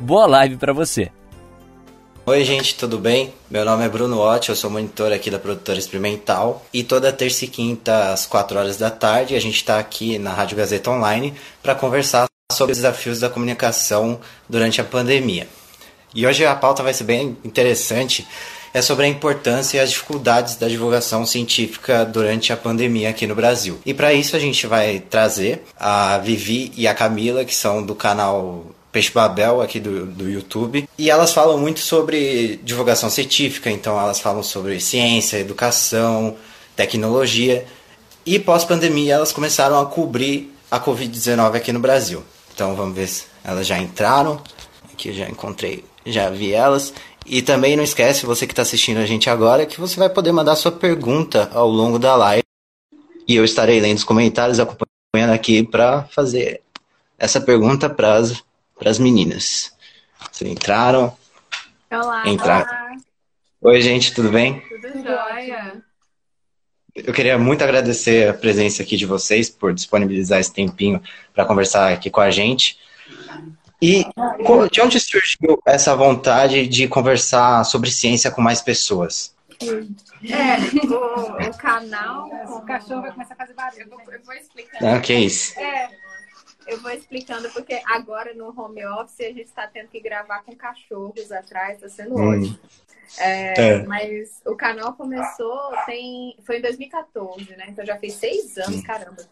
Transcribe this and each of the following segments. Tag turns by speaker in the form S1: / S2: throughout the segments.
S1: Boa live para você.
S2: Oi, gente, tudo bem? Meu nome é Bruno Ott, eu sou monitor aqui da produtora experimental. E toda terça e quinta, às 4 horas da tarde, a gente está aqui na Rádio Gazeta Online para conversar sobre os desafios da comunicação durante a pandemia. E hoje a pauta vai ser bem interessante, é sobre a importância e as dificuldades da divulgação científica durante a pandemia aqui no Brasil. E para isso a gente vai trazer a Vivi e a Camila, que são do canal Peixe Babel aqui do, do YouTube. E elas falam muito sobre divulgação científica, então elas falam sobre ciência, educação, tecnologia. E pós-pandemia elas começaram a cobrir a Covid-19 aqui no Brasil. Então vamos ver se elas já entraram. Aqui eu já encontrei, já vi elas. E também não esquece, você que está assistindo a gente agora, que você vai poder mandar sua pergunta ao longo da live. E eu estarei lendo os comentários, acompanhando aqui para fazer essa pergunta para as para as meninas. Vocês entraram?
S3: Olá.
S2: Entraram.
S3: Olá.
S2: Oi, gente, tudo bem?
S3: Tudo jóia.
S2: Eu queria muito agradecer a presença aqui de vocês por disponibilizar esse tempinho para conversar aqui com a gente. E de onde surgiu essa vontade de conversar sobre ciência com mais pessoas?
S3: É, o, o canal.
S4: O cachorro vai começar a fazer barulho.
S3: Eu vou, eu vou explicar.
S2: Ah, que isso?
S3: É, eu vou explicando, porque agora no home office a gente está tendo que gravar com cachorros atrás, está sendo
S2: Hum.
S3: ótimo. É,
S2: É.
S3: Mas o canal começou, tem, foi em 2014, né? Então já fez seis anos, caramba.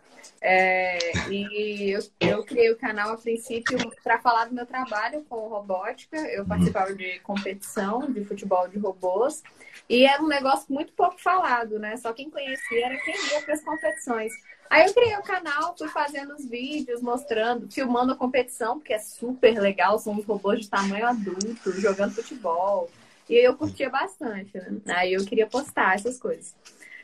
S3: É, e eu, eu criei o canal a princípio para falar do meu trabalho com robótica. Eu participava de competição de futebol de robôs. E era um negócio muito pouco falado, né? Só quem conhecia era quem ia para as competições. Aí eu criei o canal, fui fazendo os vídeos, mostrando, filmando a competição, porque é super legal, são uns robôs de tamanho adulto, jogando futebol. E eu curtia bastante, né? Aí eu queria postar essas coisas.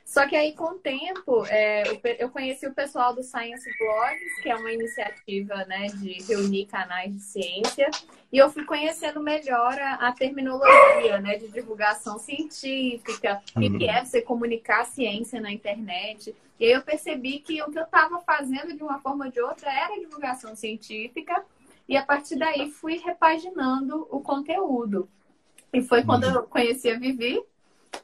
S3: Só que aí, com o tempo, é, eu conheci o pessoal do Science Blogs, que é uma iniciativa né, de reunir canais de ciência, e eu fui conhecendo melhor a, a terminologia né, de divulgação científica, o que que é você comunicar ciência na internet. E aí eu percebi que o que eu estava fazendo de uma forma ou de outra era divulgação científica, e a partir daí fui repaginando o conteúdo. E foi quando eu conheci a Vivi,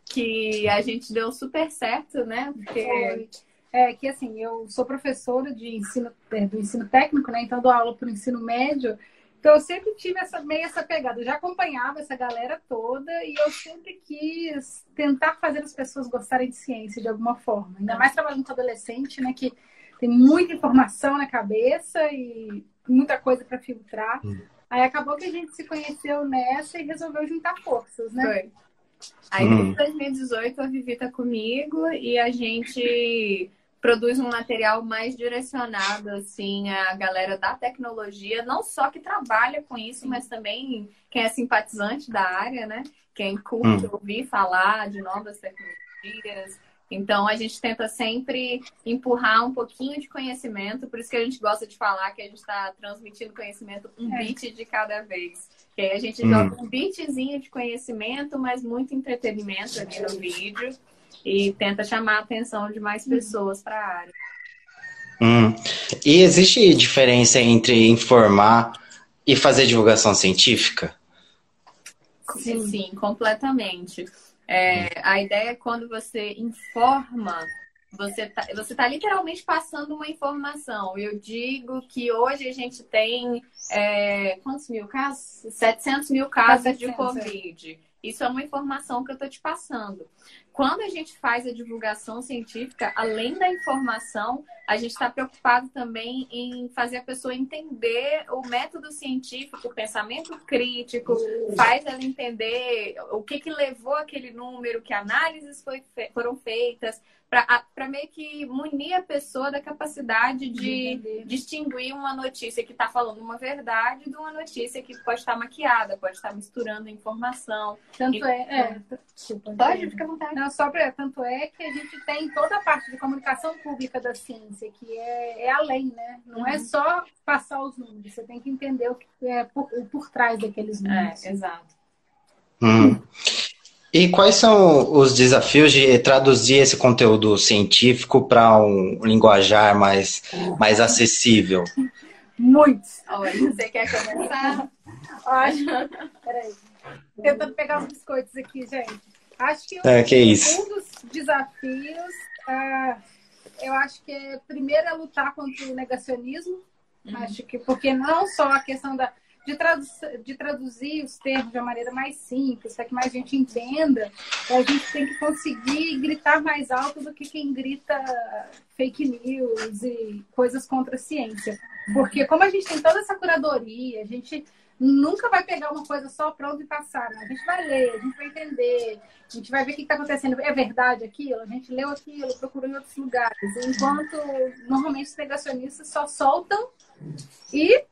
S3: que a gente deu super certo, né? Porque
S4: Foi. É que assim, eu sou professora de ensino, é, do ensino técnico, né? Então dou aula para o ensino médio. Então eu sempre tive essa meio essa pegada. Eu já acompanhava essa galera toda e eu sempre quis tentar fazer as pessoas gostarem de ciência de alguma forma. Ainda mais trabalhando com adolescente, né? Que tem muita informação na cabeça e muita coisa para filtrar. Aí acabou que a gente se conheceu nessa e resolveu juntar forças, né?
S3: foi. Aí,
S2: Hum.
S3: em 2018, a Vivi tá comigo e a gente produz um material mais direcionado, assim, à galera da tecnologia, não só que trabalha com isso, mas também quem é simpatizante da área, né? Quem curte
S2: Hum.
S3: ouvir falar de novas tecnologias. Então, a gente tenta sempre empurrar um pouquinho de conhecimento, por isso que a gente gosta de falar que a gente está transmitindo conhecimento um
S4: É.
S3: bit de cada vez. Que aí a gente
S2: Hum.
S3: joga um bitzinho de conhecimento, mas muito entretenimento ali no vídeo e tenta chamar a atenção de mais pessoas para a área.
S2: Hum. E existe diferença entre informar e fazer divulgação científica?
S3: Sim, sim completamente. É, a ideia é quando você informa, você tá, você tá literalmente passando uma informação. Eu digo que hoje a gente tem é, quantos mil casos? 700 mil casos de
S4: 700, é.
S3: Covid. Isso é uma informação que eu estou te passando. quando a gente faz a divulgação científica, além da informação, a gente está preocupado também em fazer a pessoa entender o método científico, o pensamento crítico, faz ela entender o que, que levou aquele número, que análises foi, foram feitas, para meio que munir a pessoa da capacidade de distinguir uma notícia que está falando uma verdade de uma notícia que pode estar tá maquiada, pode estar tá misturando informação.
S4: Tanto e... é, é, desculpa.
S3: Pode, fica à vontade.
S4: Não, só pra, tanto é que a gente tem toda a parte de comunicação pública da ciência, que é, é além, né? Não é uhum. é só passar os números, você tem que entender o que é por, por trás daqueles números.
S3: É, exato.
S2: Hum. E quais são os desafios de traduzir esse conteúdo científico para um linguajar mais, mais acessível?
S4: Muitos.
S3: Olha, você quer começar?
S4: Olha, peraí. Tentando pegar os biscoitos aqui, gente. Acho que,
S2: é, que é
S4: um dos desafios, uh, eu acho que é, primeiro é lutar contra o negacionismo. Uhum. Acho que porque não só a questão da de, tradu de traduzir os termos de uma maneira mais simples, para que mais gente entenda, a gente tem que conseguir gritar mais alto do que quem grita fake news e coisas contra a ciência. Porque como a gente tem toda essa curadoria, a gente nunca vai pegar uma coisa só pronta e passar. Né? A gente vai ler, a gente vai entender, a gente vai ver o que está acontecendo. É verdade aquilo? A gente leu aquilo, procurou em outros lugares. Enquanto normalmente os negacionistas só soltam e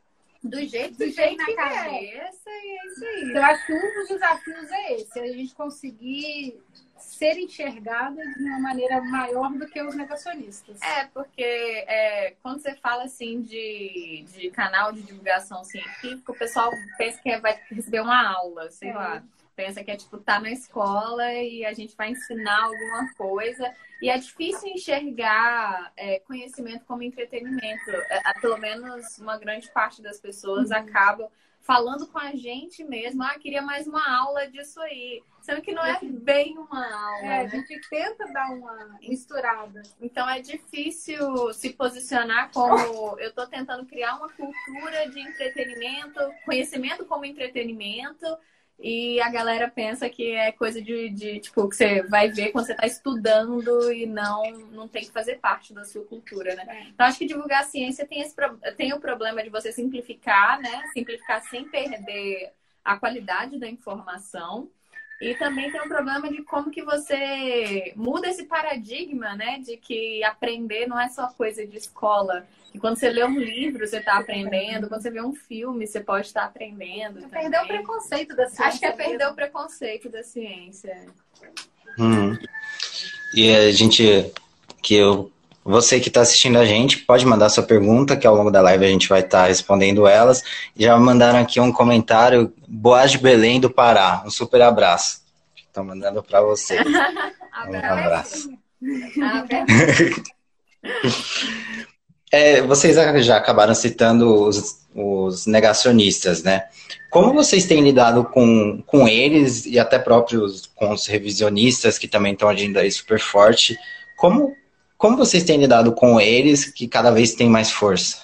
S3: do jeito, do jeito na cabeça é. e é isso aí.
S4: Eu acho que um dos desafios é esse, a gente conseguir ser enxergada de uma maneira maior do que os negacionistas.
S3: É, porque é, quando você fala assim de, de canal de divulgação científica, o pessoal pensa que vai receber uma aula, sei é. lá pensa que é tipo tá na escola e a gente vai ensinar alguma coisa. E é difícil enxergar é, conhecimento como entretenimento. É, pelo menos uma grande parte das pessoas uhum. acabam falando com a gente mesmo. Ah, queria mais uma aula disso aí. Sendo que não é bem uma aula. É,
S4: né? a gente tenta dar uma misturada.
S3: Então é difícil se posicionar como eu estou tentando criar uma cultura de entretenimento, conhecimento como entretenimento e a galera pensa que é coisa de, de, tipo, que você vai ver quando você está estudando e não, não tem que fazer parte da sua cultura, né? É. Então, acho que divulgar a ciência tem, esse, tem o problema de você simplificar, né? Simplificar sem perder a qualidade da informação. E também tem o problema de como que você muda esse paradigma, né? De que aprender não é só coisa de escola. E quando você lê um livro, você está aprendendo. Quando você vê um filme, você pode estar aprendendo. É
S4: perder o preconceito da ciência.
S3: Acho que é perder o preconceito da ciência.
S2: Hum. E a gente, que eu, você que está assistindo a gente, pode mandar sua pergunta, que ao longo da live a gente vai estar tá respondendo elas. Já mandaram aqui um comentário, Boas de Belém do Pará. Um super abraço. Estou mandando para você. um abraço. abraço. É, vocês já acabaram citando os, os, negacionistas, né? Como vocês têm lidado com, com eles e até próprios com os revisionistas que também estão agindo aí super forte? Como, como vocês têm lidado com eles que cada vez têm mais força?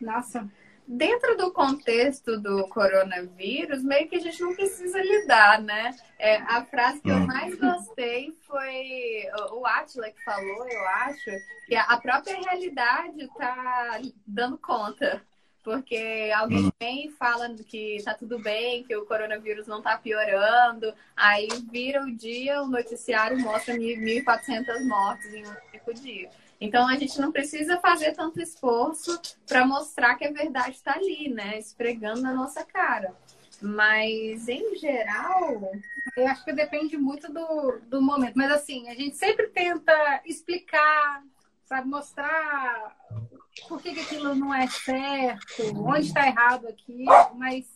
S4: Nossa,
S3: dentro do contexto do coronavírus, meio que a gente não precisa lidar, né? É, a frase que eu hum. mais gostei foi o Atila que falou, eu acho, que a própria realidade está dando conta. Porque alguém hum. vem e fala que tá tudo bem, que o coronavírus não tá piorando, aí vira o dia, o noticiário mostra 1.400 mortes em um único dia. Então a gente não precisa fazer tanto esforço para mostrar que a verdade está ali, né? Esfregando na nossa cara. Mas em geral.
S4: Eu acho que depende muito do, do momento. Mas assim, a gente sempre tenta explicar, sabe, mostrar por que, que aquilo não é certo, onde está errado aqui, mas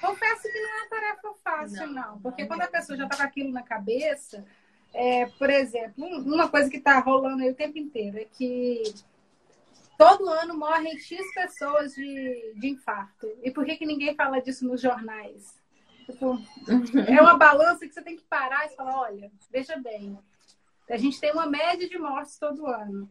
S4: confesso que não é uma tarefa fácil, não. não porque quando a pessoa já está com aquilo na cabeça, é, por exemplo, uma coisa que está rolando aí o tempo inteiro é que todo ano morrem X pessoas de, de infarto. E por que, que ninguém fala disso nos jornais? Tipo, é uma balança que você tem que parar e falar, olha, veja bem, a gente tem uma média de mortes todo ano.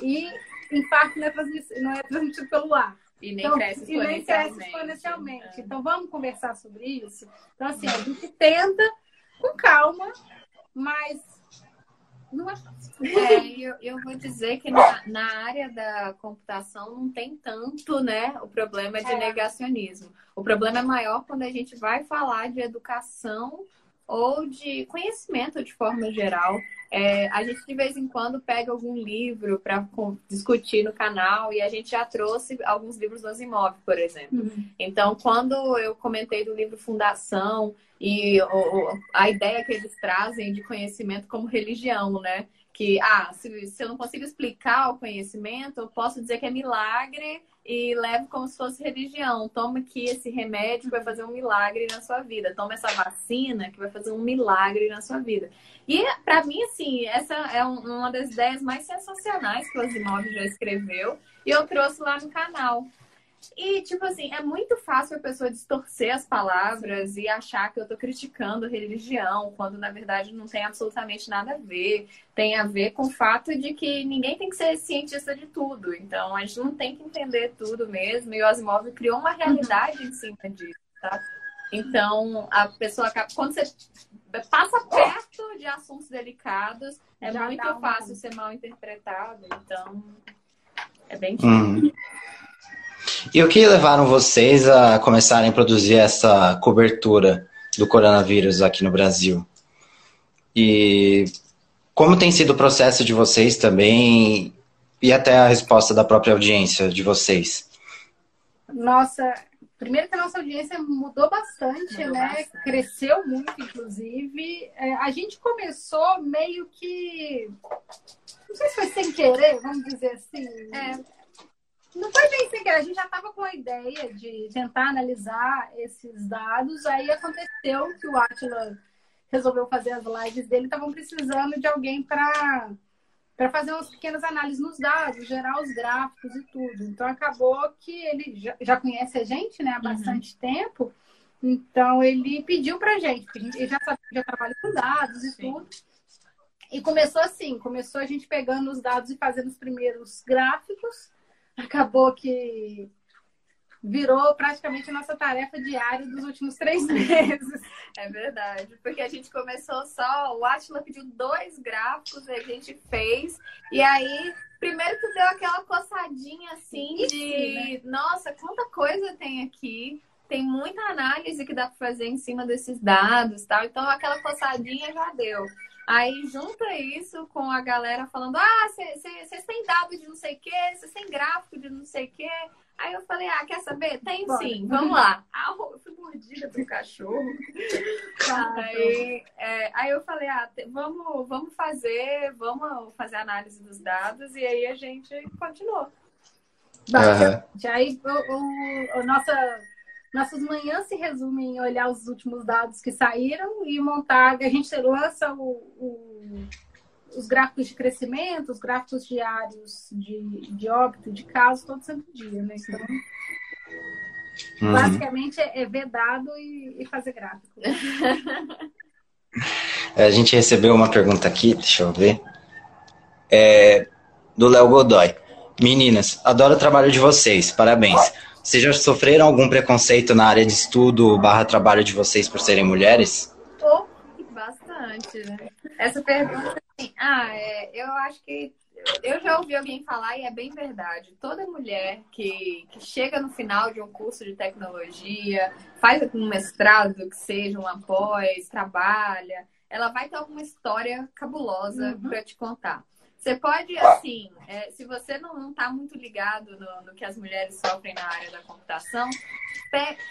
S4: E infarto não é transmitido, não é transmitido pelo ar.
S3: E nem então, cresce exponencialmente. E nem cresce
S4: exponencialmente. É. Então, vamos conversar sobre isso? Então, assim, a gente tenta com calma, mas não é
S3: é, eu, eu vou dizer que na, na área da computação não tem tanto, né, o problema de é. negacionismo. O problema é maior quando a gente vai falar de educação ou de conhecimento de forma geral. É, a gente de vez em quando pega algum livro para discutir no canal e a gente já trouxe alguns livros do Asimov, por exemplo. Uhum. Então, quando eu comentei do livro Fundação e o, a ideia que eles trazem de conhecimento como religião, né? que, ah, se, se eu não consigo explicar o conhecimento, eu posso dizer que é milagre e levo como se fosse religião. Toma aqui esse remédio que vai fazer um milagre na sua vida. Toma essa vacina que vai fazer um milagre na sua vida. E, para mim, assim, essa é uma das ideias mais sensacionais que o Asimov já escreveu. E eu trouxe lá no canal. E, tipo assim, é muito fácil a pessoa distorcer as palavras e achar que eu tô criticando religião, quando na verdade não tem absolutamente nada a ver. Tem a ver com o fato de que ninguém tem que ser cientista de tudo. Então, a gente não tem que entender tudo mesmo. E o Asimov criou uma realidade em cima disso, tá? Então, a pessoa acaba. Quando você passa perto de assuntos delicados, é Já muito fácil ser mal interpretado. Então, é bem
S2: hum. E o que levaram vocês a começarem a produzir essa cobertura do coronavírus aqui no Brasil? E como tem sido o processo de vocês também e até a resposta da própria audiência de vocês?
S4: Nossa, primeiro que a nossa audiência mudou bastante, mudou né? Bastante. Cresceu muito, inclusive. É, a gente começou meio que. Não sei se foi sem querer, vamos dizer assim. É, não foi bem sem querer, a gente já estava com a ideia de tentar analisar esses dados, aí aconteceu que o Atila resolveu fazer as lives dele, estavam precisando de alguém para para fazer umas pequenas análises nos dados, gerar os gráficos e tudo. Então acabou que ele já, já conhece a gente né, há uhum. bastante uhum. tempo, então ele pediu para a gente, ele já sabe já trabalha com dados e Sim. tudo. E começou assim, começou a gente pegando os dados e fazendo os primeiros gráficos acabou que virou praticamente a nossa tarefa diária dos últimos três meses.
S3: É verdade, porque a gente começou só, o Atila pediu dois gráficos, a gente fez, e aí, primeiro que deu aquela coçadinha assim Isso, de, né? nossa, quanta coisa tem aqui, tem muita análise que dá para fazer em cima desses dados, tal. Então aquela coçadinha já deu. Aí junta isso com a galera falando: ah, vocês têm dado de não sei o quê, vocês têm gráfico de não sei o quê. Aí eu falei: ah, quer saber? Tem Bora. sim, vamos lá. Ah, eu fui mordida pelo cachorro. aí, é, aí eu falei: ah, vamos, vamos fazer, vamos fazer análise dos dados. E aí a gente continuou.
S4: Uhum. Aí o, o, o nossa nossas manhãs se resumem em olhar os últimos dados que saíram e montar. A gente lança o, o, os gráficos de crescimento, os gráficos diários de, de óbito, de caso, todo santo dia, né? Então, uhum. basicamente é, é ver dado e, e fazer gráfico.
S2: a gente recebeu uma pergunta aqui, deixa eu ver. É, do Léo Godoy. Meninas, adoro o trabalho de vocês, parabéns. Vocês já sofreram algum preconceito na área de estudo barra trabalho de vocês por serem mulheres?
S3: Oh, bastante, né? Essa pergunta, assim, ah, é, eu acho que eu já ouvi alguém falar e é bem verdade. Toda mulher que, que chega no final de um curso de tecnologia, faz um mestrado, que seja um após, trabalha, ela vai ter alguma história cabulosa uhum. para te contar. Você pode, assim, é, se você não está muito ligado no, no, que as mulheres sofrem na área da computação,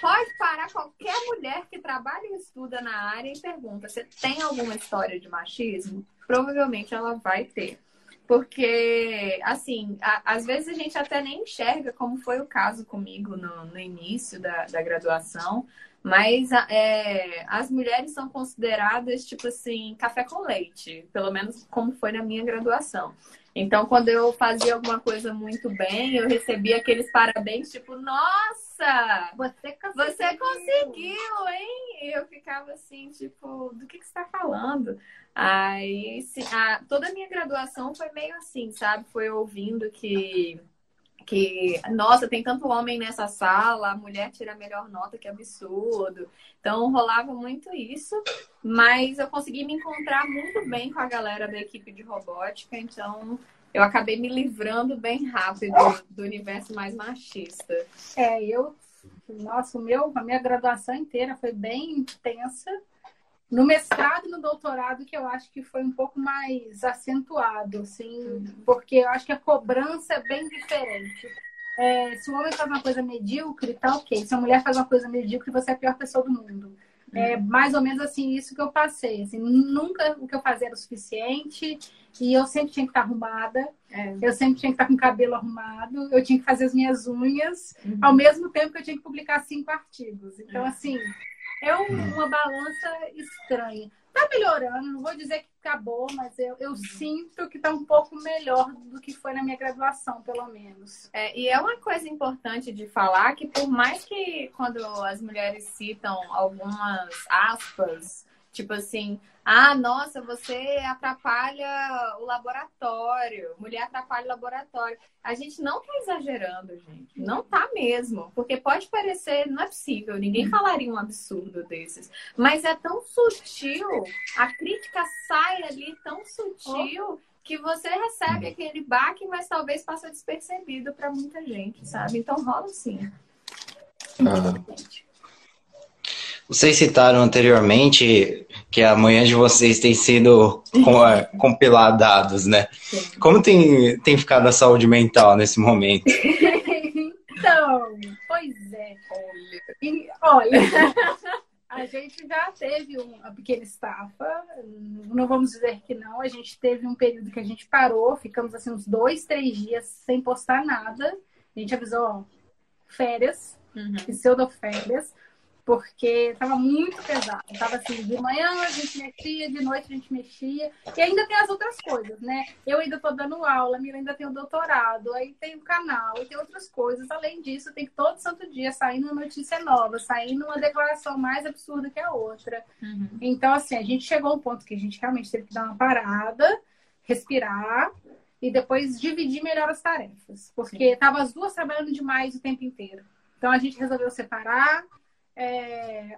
S3: pode parar qualquer mulher que trabalha e estuda na área e pergunta: você tem alguma história de machismo? Provavelmente ela vai ter. Porque, assim, a, às vezes a gente até nem enxerga, como foi o caso comigo no, no início da, da graduação, mas é, as mulheres são consideradas, tipo assim, café com leite, pelo menos como foi na minha graduação. Então, quando eu fazia alguma coisa muito bem, eu recebia aqueles parabéns, tipo, nossa, você conseguiu, você conseguiu hein? E eu ficava assim, tipo, do que, que você está falando? Aí, a, toda a minha graduação foi meio assim, sabe? Foi ouvindo que que, nossa, tem tanto homem nessa sala, a mulher tira a melhor nota, que absurdo. Então rolava muito isso, mas eu consegui me encontrar muito bem com a galera da equipe de robótica, então eu acabei me livrando bem rápido do universo mais machista.
S4: É, eu, nossa, o meu, a minha graduação inteira foi bem intensa. No mestrado e no doutorado, que eu acho que foi um pouco mais acentuado, assim, porque eu acho que a cobrança é bem diferente. É, se o homem faz uma coisa medíocre, tá ok. Se a mulher faz uma coisa medíocre, você é a pior pessoa do mundo. É mais ou menos assim isso que eu passei. Assim, nunca o que eu fazia era o suficiente. E eu sempre tinha que estar arrumada. É. Eu sempre tinha que estar com o cabelo arrumado. Eu tinha que fazer as minhas unhas. Uhum. Ao mesmo tempo que eu tinha que publicar cinco artigos. Então, é. assim, é um, uma balança estranha. Tá melhorando, não vou dizer que acabou, mas eu, eu sinto que tá um pouco melhor do que foi na minha graduação, pelo menos.
S3: É, e é uma coisa importante de falar que por mais que quando as mulheres citam algumas aspas Tipo assim, ah, nossa, você atrapalha o laboratório, mulher atrapalha o laboratório. A gente não tá exagerando, gente. Não tá mesmo. Porque pode parecer, não é possível, ninguém falaria um absurdo desses. Mas é tão sutil, a crítica sai ali tão sutil. Que você recebe aquele baque, mas talvez passe despercebido para muita gente, sabe? Então rola sim.
S2: Ah. Vocês citaram anteriormente que a manhã de vocês tem sido é, compilar dados, né? Como tem, tem ficado a saúde mental nesse momento?
S4: então, pois é. E, olha, a gente já teve uma pequena estafa, não vamos dizer que não. A gente teve um período que a gente parou, ficamos assim uns dois, três dias sem postar nada. A gente avisou, ó, férias, uhum. pseudo-férias porque estava muito pesado. Tava assim, de manhã a gente mexia, de noite a gente mexia. E ainda tem as outras coisas, né? Eu ainda estou dando aula, a Mira ainda tem o doutorado, aí tem o canal, e tem outras coisas. Além disso, tem que todo santo dia saindo uma notícia nova, saindo uma declaração mais absurda que a outra. Uhum. Então, assim, a gente chegou a um ponto que a gente realmente teve que dar uma parada, respirar e depois dividir melhor as tarefas. Porque estavam as duas trabalhando demais o tempo inteiro. Então a gente resolveu separar é,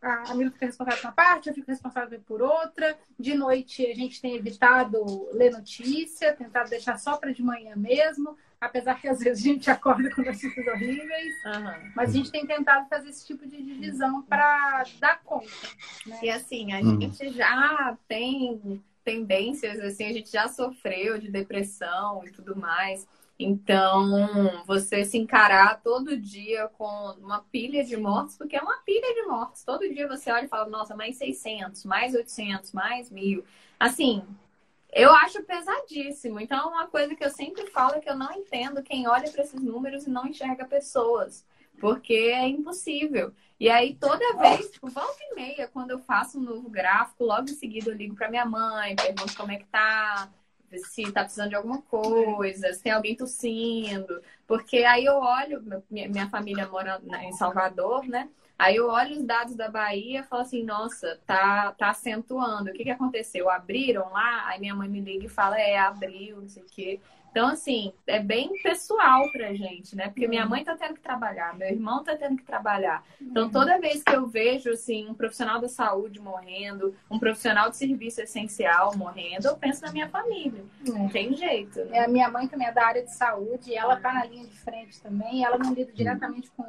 S4: a Mila fica responsável por uma parte, eu fico responsável por outra. De noite a gente tem evitado ler notícia, tentado deixar só para de manhã mesmo, apesar que às vezes a gente acorda com notícias horríveis. Uhum. Mas a gente tem tentado fazer esse tipo de divisão para dar conta. Né?
S3: E assim, a uhum. gente já tem tendências, assim, a gente já sofreu de depressão e tudo mais. Então, você se encarar todo dia com uma pilha de mortes, porque é uma pilha de mortes. Todo dia você olha e fala, nossa, mais 600, mais 800, mais mil. Assim, eu acho pesadíssimo. Então, é uma coisa que eu sempre falo que eu não entendo quem olha para esses números e não enxerga pessoas. Porque é impossível. E aí, toda vez, tipo, volta e meia, quando eu faço um novo gráfico, logo em seguida eu ligo para minha mãe, pergunto como é que tá se tá precisando de alguma coisa, se tem alguém tossindo. Porque aí eu olho, minha família mora em Salvador, né? Aí eu olho os dados da Bahia e falo assim, nossa, tá, tá acentuando. O que, que aconteceu? Abriram lá? Aí minha mãe me liga e fala, é, abriu, não sei o quê. Então, assim, é bem pessoal pra gente, né? Porque minha uhum. mãe tá tendo que trabalhar, meu irmão tá tendo que trabalhar. Então, toda vez que eu vejo, assim, um profissional da saúde morrendo, um profissional de serviço essencial morrendo, eu penso na minha família. Não é. tem jeito. Né?
S4: É, a minha mãe também é da área de saúde, ela tá na linha de frente também, ela não lida diretamente com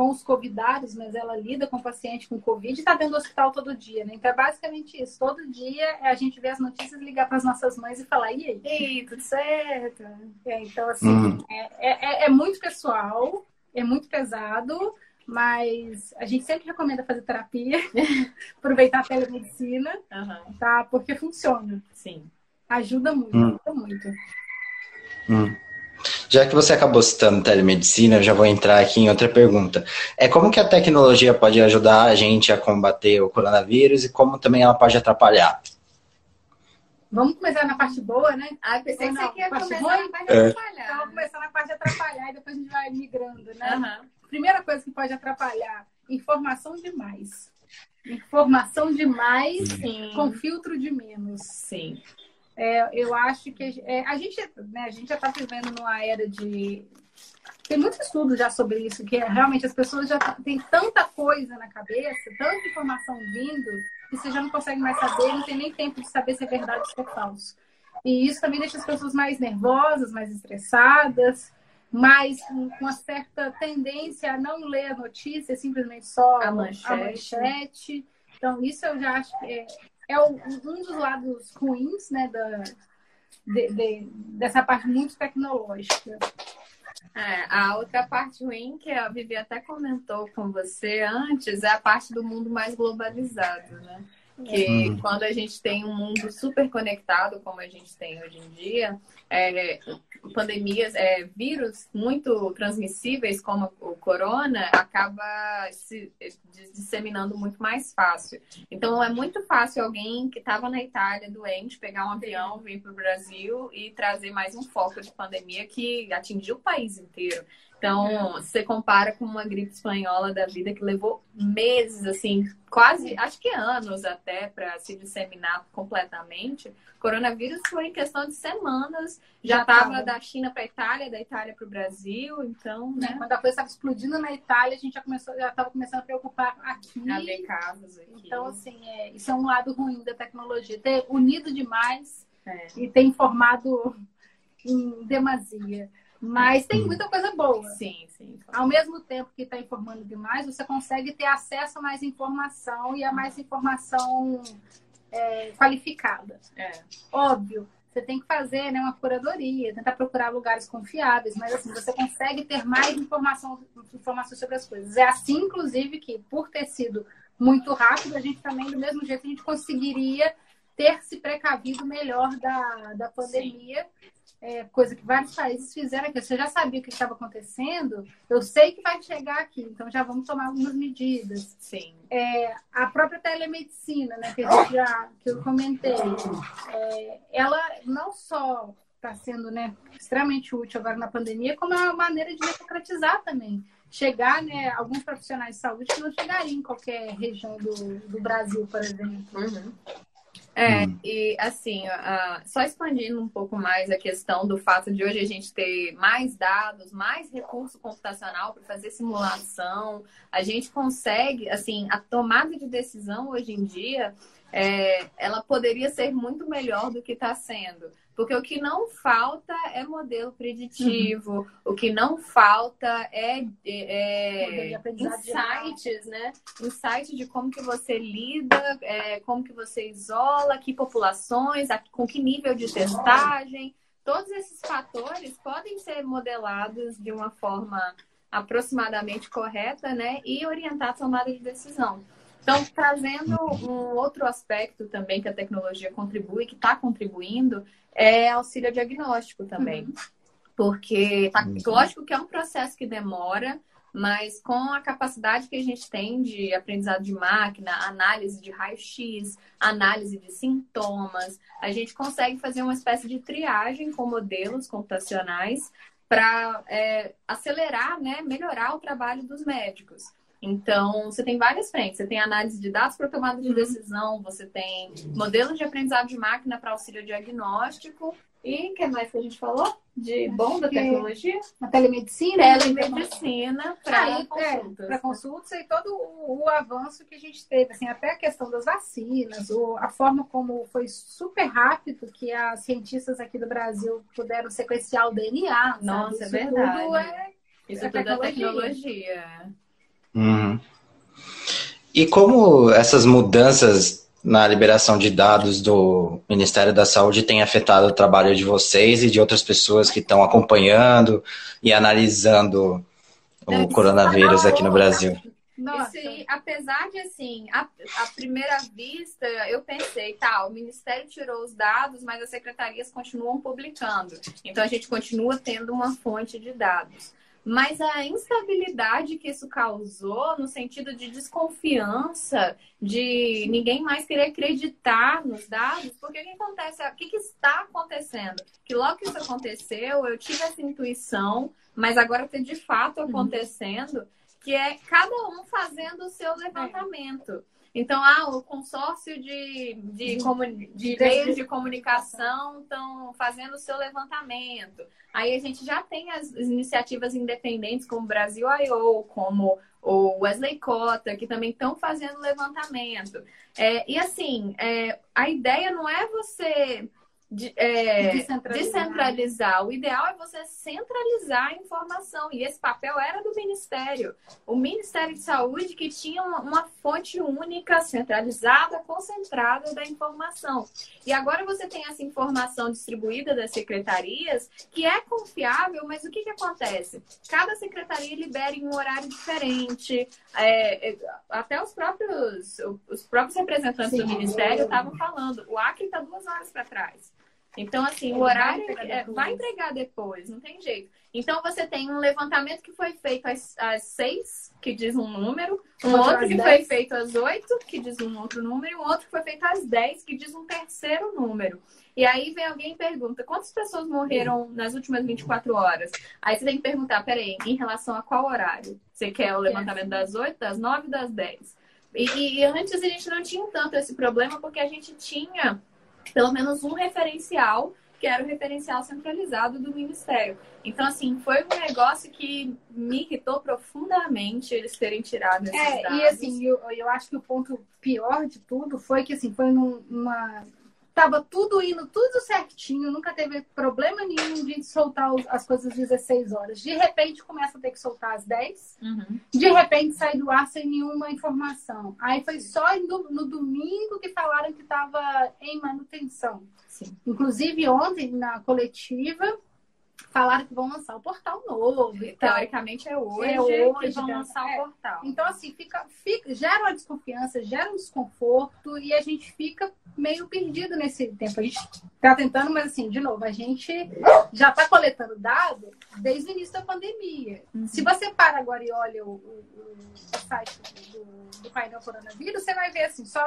S4: com os convidados, mas ela lida com o paciente com Covid e está dentro do hospital todo dia, né? Então é basicamente isso. Todo dia é a gente vê as notícias, ligar para as nossas mães e falar, e aí? E aí, tudo certo? É, então, assim, uhum. é, é, é, muito pessoal, é muito pesado, mas a gente sempre recomenda fazer terapia, aproveitar a telemedicina, uhum. tá? Porque funciona.
S3: Sim.
S4: Ajuda muito, uhum. ajuda muito.
S2: Hum. Já que você acabou citando telemedicina, eu já vou entrar aqui em outra pergunta. É como que a tecnologia pode ajudar a gente a combater o coronavírus e como também ela pode atrapalhar?
S4: Vamos começar na parte boa, né?
S3: Ah, pensei que você ia começar ruim? na parte de atrapalhar.
S4: Então, vamos começar na parte de atrapalhar e depois a gente vai migrando, né? Uhum. Primeira coisa que pode atrapalhar, informação demais. Informação demais Sim. com filtro de menos.
S3: Sim.
S4: É, eu acho que é, a gente né, a gente já está vivendo numa era de tem muito estudo já sobre isso, que é, realmente as pessoas já têm tanta coisa na cabeça, tanta informação vindo, que você já não consegue mais saber, não tem nem tempo de saber se é verdade ou se é falso. E isso também deixa as pessoas mais nervosas, mais estressadas, mais com uma certa tendência a não ler a notícia, simplesmente só
S3: a manchete.
S4: A manchete. Então, isso eu já acho que é, é um dos lados ruins né, da, de, de, dessa parte muito tecnológica.
S3: É, a outra parte ruim que a Vivi até comentou com você antes é a parte do mundo mais globalizado, né? Que uhum. quando a gente tem um mundo super conectado, como a gente tem hoje em dia, é, pandemias, é, vírus muito transmissíveis, como o corona, acaba se disseminando muito mais fácil. Então, é muito fácil alguém que estava na Itália doente pegar um avião, vir para o Brasil e trazer mais um foco de pandemia que atingiu o país inteiro. Então, você compara com uma gripe espanhola da vida que levou meses, assim, quase, acho que anos até, para se disseminar completamente. Coronavírus foi em questão de semanas, já estava da China para a Itália, da Itália para o Brasil, então, né?
S4: Quando a coisa estava explodindo na Itália, a gente já começou, já estava começando a preocupar aqui.
S3: A ver casos aqui.
S4: Então, assim, é, isso é um lado ruim da tecnologia, ter unido demais é. e ter informado em demasia. Mas tem muita coisa boa.
S3: Sim, sim.
S4: Ao mesmo tempo que está informando demais, você consegue ter acesso a mais informação e a mais informação é, qualificada.
S3: É.
S4: Óbvio, você tem que fazer né, uma curadoria, tentar procurar lugares confiáveis, mas assim, você consegue ter mais informação, informação sobre as coisas. É assim, inclusive, que por ter sido muito rápido, a gente também, do mesmo jeito, a gente conseguiria ter se precavido melhor da, da pandemia. Sim é, coisa que vários países fizeram aqui. Você já sabia o que estava acontecendo, eu sei que vai chegar aqui, então já vamos tomar algumas medidas.
S3: Sim.
S4: É, a própria telemedicina, né, que, a gente já, que eu comentei, é, ela não só está sendo né, extremamente útil agora na pandemia, como é uma maneira de democratizar também. Chegar, né, alguns profissionais de saúde que não chegariam em qualquer região do, do Brasil, por exemplo.
S3: Uhum. É, hum. e assim, uh, só expandindo um pouco mais a questão do fato de hoje a gente ter mais dados, mais recurso computacional para fazer simulação, a gente consegue, assim, a tomada de decisão hoje em dia, é, ela poderia ser muito melhor do que está sendo. Porque o que não falta é modelo preditivo, uhum. o que não falta é, é, é insights, né? Insights de como que você lida, é, como que você isola, que populações, com que nível de testagem. Todos esses fatores podem ser modelados de uma forma aproximadamente correta, né? E orientar a tomada de decisão. Então, trazendo um outro aspecto também que a tecnologia contribui, que está contribuindo, é auxílio diagnóstico também. Uhum. Porque, tá, lógico que é um processo que demora, mas com a capacidade que a gente tem de aprendizado de máquina, análise de raio-x, análise de sintomas, a gente consegue fazer uma espécie de triagem com modelos computacionais para é, acelerar, né, melhorar o trabalho dos médicos. Então, você tem várias frentes. Você tem análise de dados para tomada de uhum. decisão, você tem modelos de aprendizado de máquina para auxílio diagnóstico. E o que mais que a gente falou? De bom da tecnologia?
S4: A telemedicina.
S3: Telemedicina para consultas.
S4: Para consultas e todo o, o, avanço que a gente teve. Assim, até a questão das vacinas, a forma como foi super rápido que as cientistas aqui do Brasil puderam sequenciar o DNA.
S3: Nossa,
S4: sabe?
S3: é verdade. Tudo é, Isso é tudo é tecnologia.
S2: Uhum. E como essas mudanças na liberação de dados do Ministério da Saúde têm afetado o trabalho de vocês e de outras pessoas que estão acompanhando e analisando o coronavírus aqui no Brasil?
S3: Nossa. Esse, apesar de, assim, a, primeira vista, eu pensei, tá, o Ministério tirou os dados, mas as secretarias continuam publicando. Então, a gente continua tendo uma fonte de dados. Mas a instabilidade que isso causou, no sentido de desconfiança, de ninguém mais querer acreditar nos dados, porque o que acontece? O que, que está acontecendo? Que logo que isso aconteceu, eu tive essa intuição, mas agora está de fato uhum. acontecendo, uhum. que é cada um fazendo o seu levantamento. Então, ah, o consórcio de, de, de meios de comunicação estão fazendo o seu levantamento. Aí a gente já tem as iniciativas independentes, como o Brasil I.O., como o Wesley Cota, que também estão fazendo levantamento. É, e assim, é, a ideia não é você de, é, descentralizar. descentralizar. O ideal é você centralizar a informação. E esse papel era do Ministério. O Ministério de Saúde que tinha uma, uma, fonte única, centralizada, concentrada da informação. E agora você tem essa informação distribuída das secretarias, que é confiável, mas o que, que acontece? Cada secretaria libera em um horário diferente. É, é até os próprios, os próprios representantes Sim. do Ministério estavam falando. O Acre está duas horas para trás. Então, assim, o horário vai entregar, é, vai entregar, depois, não tem jeito. Então, você tem um levantamento que foi feito às, às seis, que diz um número, um outro que 10. foi feito às oito, que diz um outro número, e um outro que foi feito às dez, que diz um terceiro número. E aí vem alguém e pergunta, quantas pessoas morreram nas últimas 24 horas? Aí você tem que perguntar, peraí, em relação a qual horário? Você quer o levantamento das oito, das nove, das dez? E, e antes a gente não tinha tanto esse problema, porque a gente tinha pelo menos um referencial, que era o referencial centralizado do Ministério. Então, assim, foi um negócio que me irritou profundamente eles terem tirado esses é, dados.
S4: E, assim, eu, eu acho que o ponto pior de tudo foi que, assim, foi numa Tava tudo indo, tudo certinho, nunca teve problema nenhum de soltar as coisas às 16 horas. De repente começa a ter que soltar às 10, uhum. de repente sai do ar sem nenhuma informação. Aí foi só no, no domingo que falaram que estava em manutenção. Sim. Inclusive ontem, na coletiva, falaram que vão lançar o portal novo.
S3: Teoricamente é hoje, é hoje que vão lançar é. o portal.
S4: Então, assim, fica, fica, gera uma desconfiança, gera um desconforto e a gente fica meio perdido nesse tempo. A gente tá tentando, mas assim, de novo, a gente já tá coletando dados desde o início da pandemia. Uhum. Se você para agora e olha o, o, o site do, do painel coronavírus, você vai ver assim, só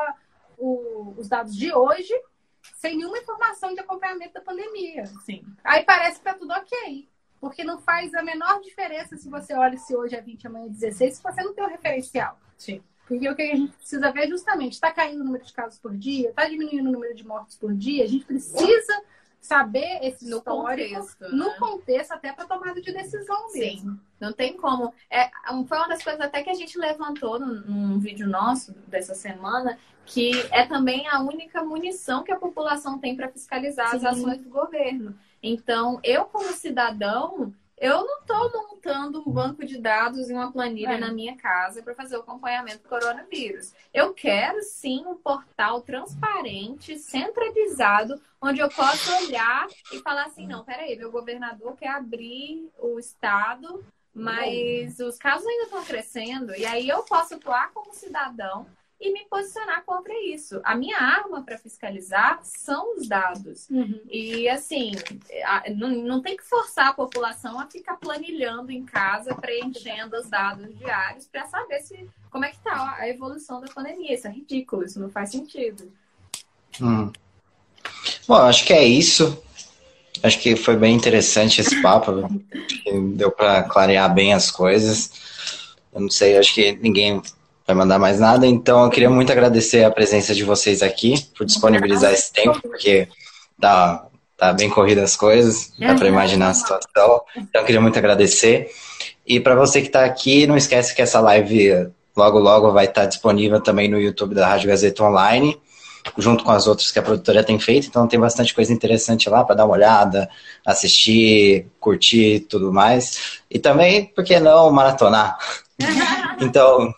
S4: o, os dados de hoje sem nenhuma informação de acompanhamento da pandemia.
S3: Sim.
S4: Aí parece que tá tudo ok. Porque não faz a menor diferença se você olha se hoje é 20, amanhã é 16, se você não tem o um referencial.
S3: Sim.
S4: Porque o que a gente precisa ver é justamente, está caindo o número de casos por dia, está diminuindo o número de mortes por dia, a gente precisa saber esse no contexto, né? no contexto até para tomada de decisão mesmo.
S3: Sim, não tem como. É, foi uma das coisas até que a gente levantou num, num vídeo nosso dessa semana, que é também a única munição que a população tem para fiscalizar Sim. as ações do governo. Então, eu como cidadão, eu não estou montando um banco de dados e uma planilha é. na minha casa para fazer o acompanhamento do coronavírus. Eu quero sim um portal transparente, centralizado, onde eu possa olhar e falar assim: não, peraí, meu governador quer abrir o estado, mas os casos ainda estão crescendo, e aí eu posso atuar como cidadão e me posicionar contra isso. A minha arma para fiscalizar são os dados. Uhum. E assim, não, não tem que forçar a população a ficar planilhando em casa, preenchendo os dados diários para saber se como é que está a evolução da pandemia. Isso é ridículo, isso não faz sentido.
S2: Hum. Bom, acho que é isso. Acho que foi bem interessante esse papo. deu para clarear bem as coisas. Eu não sei, acho que ninguém vai mandar mais nada. Então, eu queria muito agradecer a presença de vocês aqui, por disponibilizar esse tempo, porque tá, tá bem corrida as coisas, dá para imaginar a situação. Então, eu queria muito agradecer. E para você que está aqui, não esquece que essa live logo, logo vai estar tá disponível também no YouTube da Rádio Gazeta Online, junto com as outras que a produtora tem feito. Então, tem bastante coisa interessante lá para dar uma olhada, assistir, curtir tudo mais. E também, por que não, maratonar? então,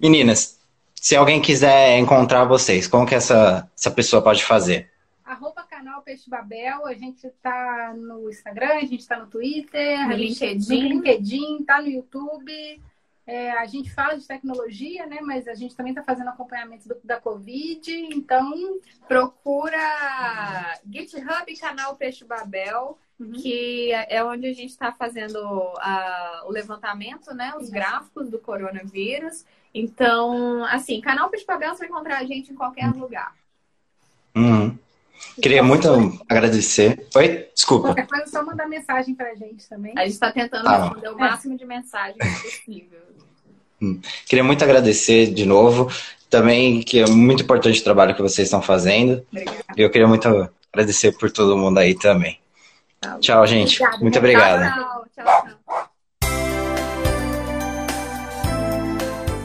S2: Meninas, se alguém quiser encontrar vocês, como que essa, essa pessoa pode fazer?
S4: Arroba canal Peixe Babel, a gente está no Instagram, a gente está no Twitter,
S3: no LinkedIn.
S4: no LinkedIn, tá no YouTube. É, a gente fala de tecnologia, né? Mas a gente também está fazendo acompanhamento do, da Covid, então
S3: procura GitHub canal Peixe Babel uhum. que é onde a gente está fazendo a, o levantamento, né? Os gráficos do coronavírus. Então, assim, canal Papel você vai encontrar a gente em qualquer uhum. lugar.
S2: Uhum. Queria muito agradecer. Oi, desculpa.
S4: Qualquer coisa, é só mandar mensagem pra gente também.
S3: A gente está tentando ah, responder o máximo de mensagens possível.
S2: Hum. Queria muito agradecer de novo. também que é muito importante o trabalho que vocês estão fazendo.
S3: Obrigada.
S2: Eu queria muito agradecer por todo mundo aí também.
S3: Tá.
S2: Tchau, gente.
S3: Obrigada.
S2: Muito obrigado.
S3: Tchau, tchau, tchau.